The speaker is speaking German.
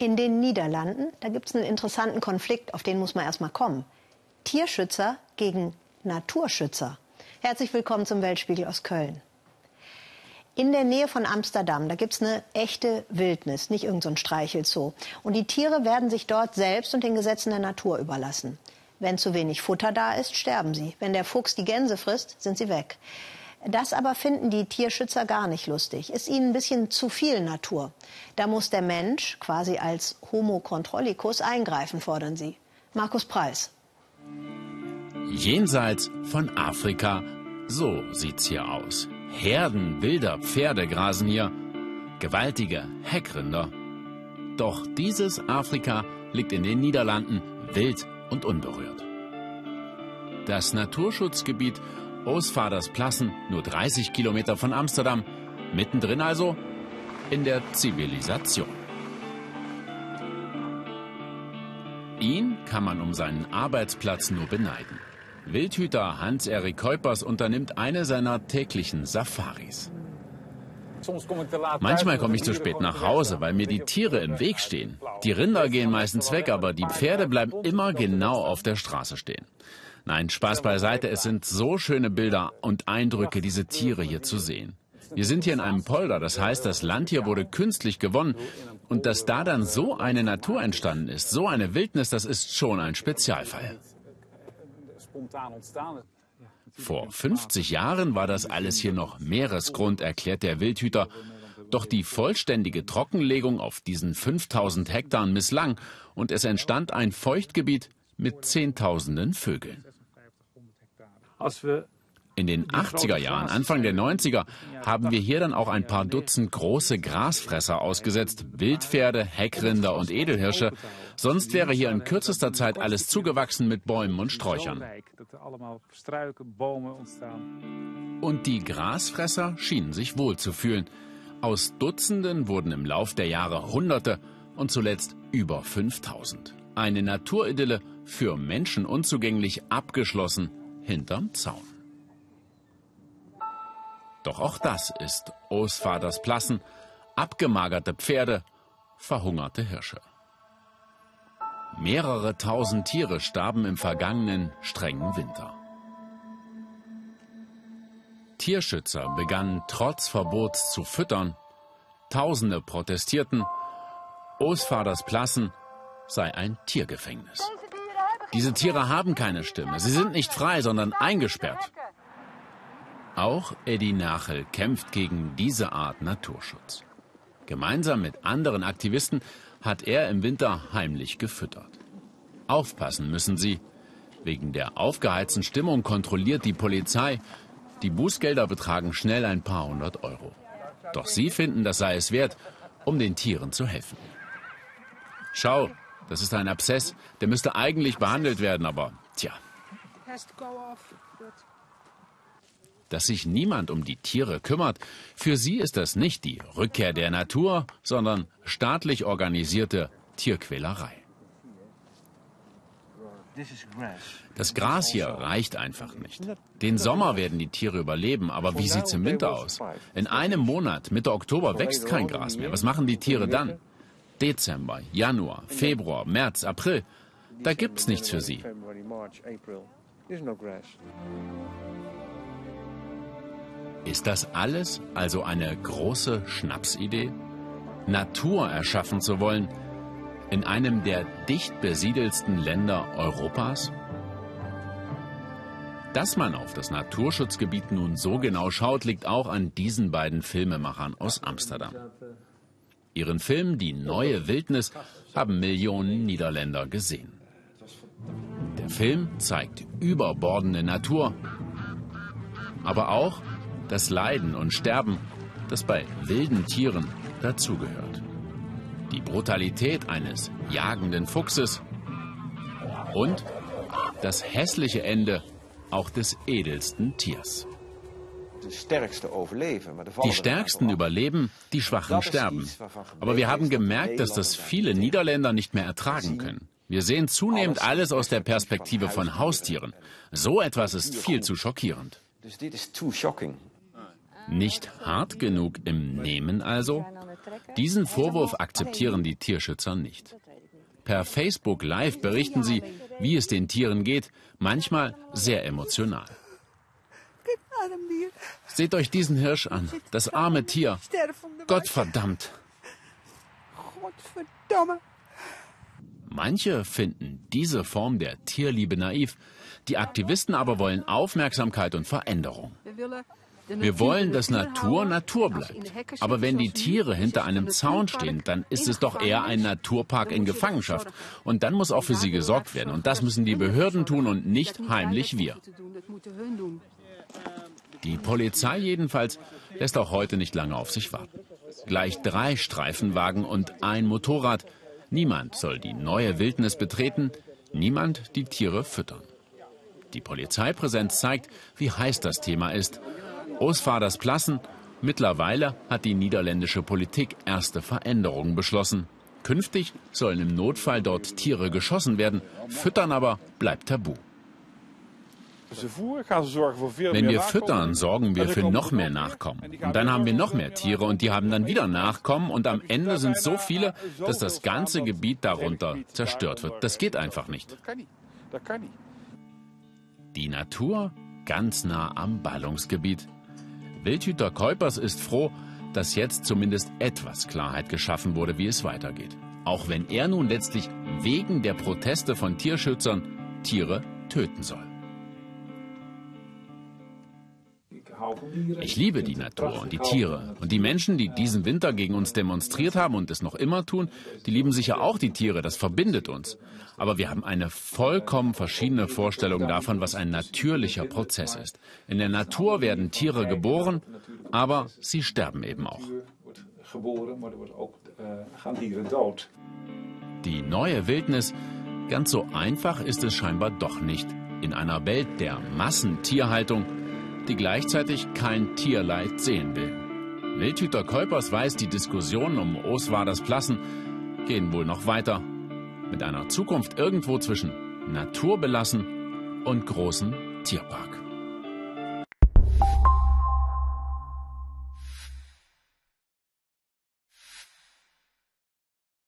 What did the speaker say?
In den Niederlanden, da gibt es einen interessanten Konflikt, auf den muss man erst mal kommen. Tierschützer gegen Naturschützer. Herzlich willkommen zum Weltspiegel aus Köln. In der Nähe von Amsterdam, da gibt es eine echte Wildnis, nicht irgendein so Streichelzoo. Und die Tiere werden sich dort selbst und den Gesetzen der Natur überlassen. Wenn zu wenig Futter da ist, sterben sie. Wenn der Fuchs die Gänse frisst, sind sie weg. Das aber finden die Tierschützer gar nicht lustig. Ist ihnen ein bisschen zu viel Natur. Da muss der Mensch quasi als Homo controllicus eingreifen, fordern sie. Markus Preis. Jenseits von Afrika, so sieht's hier aus. Herden wilder Pferde grasen hier, gewaltige Heckrinder. Doch dieses Afrika liegt in den Niederlanden wild und unberührt. Das Naturschutzgebiet Plassen, nur 30 Kilometer von Amsterdam, mittendrin also in der Zivilisation. Ihn kann man um seinen Arbeitsplatz nur beneiden. Wildhüter Hans-Erik Kuipers unternimmt eine seiner täglichen Safaris. Manchmal komme ich zu spät nach Hause, weil mir die Tiere im Weg stehen. Die Rinder gehen meistens weg, aber die Pferde bleiben immer genau auf der Straße stehen. Nein, Spaß beiseite, es sind so schöne Bilder und Eindrücke, diese Tiere hier zu sehen. Wir sind hier in einem Polder, das heißt, das Land hier wurde künstlich gewonnen. Und dass da dann so eine Natur entstanden ist, so eine Wildnis, das ist schon ein Spezialfall. Vor 50 Jahren war das alles hier noch Meeresgrund, erklärt der Wildhüter. Doch die vollständige Trockenlegung auf diesen 5000 Hektar misslang und es entstand ein Feuchtgebiet mit Zehntausenden Vögeln. In den 80er Jahren, Anfang der 90er, haben wir hier dann auch ein paar Dutzend große Grasfresser ausgesetzt, Wildpferde, Heckrinder und Edelhirsche. Sonst wäre hier in kürzester Zeit alles zugewachsen mit Bäumen und Sträuchern. Und die Grasfresser schienen sich wohl zu fühlen. Aus Dutzenden wurden im Lauf der Jahre Hunderte und zuletzt über 5000. Eine Naturidylle für Menschen unzugänglich abgeschlossen hinterm Zaun. Doch auch das ist Osvaters Plassen, abgemagerte Pferde, verhungerte Hirsche. Mehrere tausend Tiere starben im vergangenen strengen Winter. Tierschützer begannen trotz Verbots zu füttern, Tausende protestierten, Osvaters Plassen sei ein Tiergefängnis. Diese Tiere haben keine Stimme. Sie sind nicht frei, sondern eingesperrt. Auch Eddie Nachel kämpft gegen diese Art Naturschutz. Gemeinsam mit anderen Aktivisten hat er im Winter heimlich gefüttert. Aufpassen müssen sie. Wegen der aufgeheizten Stimmung kontrolliert die Polizei. Die Bußgelder betragen schnell ein paar hundert Euro. Doch sie finden, das sei es wert, um den Tieren zu helfen. Schau, das ist ein Abszess, der müsste eigentlich behandelt werden, aber tja. Dass sich niemand um die Tiere kümmert, für sie ist das nicht die Rückkehr der Natur, sondern staatlich organisierte Tierquälerei. Das Gras hier reicht einfach nicht. Den Sommer werden die Tiere überleben, aber wie sieht es im Winter aus? In einem Monat, Mitte Oktober, wächst kein Gras mehr. Was machen die Tiere dann? Dezember, Januar, Februar, März, April. Da gibt's nichts für sie. Ist das alles also eine große Schnapsidee? Natur erschaffen zu wollen in einem der dicht besiedelsten Länder Europas? Dass man auf das Naturschutzgebiet nun so genau schaut, liegt auch an diesen beiden Filmemachern aus Amsterdam. Ihren Film Die neue Wildnis haben Millionen Niederländer gesehen. Der Film zeigt überbordende Natur, aber auch das Leiden und Sterben, das bei wilden Tieren dazugehört. Die Brutalität eines jagenden Fuchses und das hässliche Ende auch des edelsten Tiers. Die Stärksten überleben, die Schwachen sterben. Aber wir haben gemerkt, dass das viele Niederländer nicht mehr ertragen können. Wir sehen zunehmend alles aus der Perspektive von Haustieren. So etwas ist viel zu schockierend. Nicht hart genug im Nehmen also? Diesen Vorwurf akzeptieren die Tierschützer nicht. Per Facebook Live berichten sie, wie es den Tieren geht, manchmal sehr emotional. Seht euch diesen Hirsch an, das arme Tier. Gott verdammt. Manche finden diese Form der Tierliebe naiv, die Aktivisten aber wollen Aufmerksamkeit und Veränderung. Wir wollen, dass Natur Natur bleibt. Aber wenn die Tiere hinter einem Zaun stehen, dann ist es doch eher ein Naturpark in Gefangenschaft. Und dann muss auch für sie gesorgt werden. Und das müssen die Behörden tun und nicht heimlich wir. Die Polizei jedenfalls lässt auch heute nicht lange auf sich warten. Gleich drei Streifenwagen und ein Motorrad. Niemand soll die neue Wildnis betreten, niemand die Tiere füttern. Die Polizeipräsenz zeigt, wie heiß das Thema ist. Osfaders Plassen. Mittlerweile hat die niederländische Politik erste Veränderungen beschlossen. Künftig sollen im Notfall dort Tiere geschossen werden, füttern aber bleibt tabu. Wenn wir füttern, sorgen wir für noch mehr Nachkommen. Und dann haben wir noch mehr Tiere und die haben dann wieder Nachkommen und am Ende sind so viele, dass das ganze Gebiet darunter zerstört wird. Das geht einfach nicht. Die Natur ganz nah am Ballungsgebiet. Wildhüter Keupers ist froh, dass jetzt zumindest etwas Klarheit geschaffen wurde, wie es weitergeht. Auch wenn er nun letztlich wegen der Proteste von Tierschützern Tiere töten soll. Ich liebe die Natur und die Tiere. Und die Menschen, die diesen Winter gegen uns demonstriert haben und es noch immer tun, die lieben sicher auch die Tiere. Das verbindet uns. Aber wir haben eine vollkommen verschiedene Vorstellung davon, was ein natürlicher Prozess ist. In der Natur werden Tiere geboren, aber sie sterben eben auch. Die neue Wildnis, ganz so einfach ist es scheinbar doch nicht. In einer Welt der Massentierhaltung die gleichzeitig kein Tierleid sehen will. Wildhüter Keupers weiß, die Diskussionen um Oswaders Plassen gehen wohl noch weiter. Mit einer Zukunft irgendwo zwischen naturbelassen und großem Tierpark.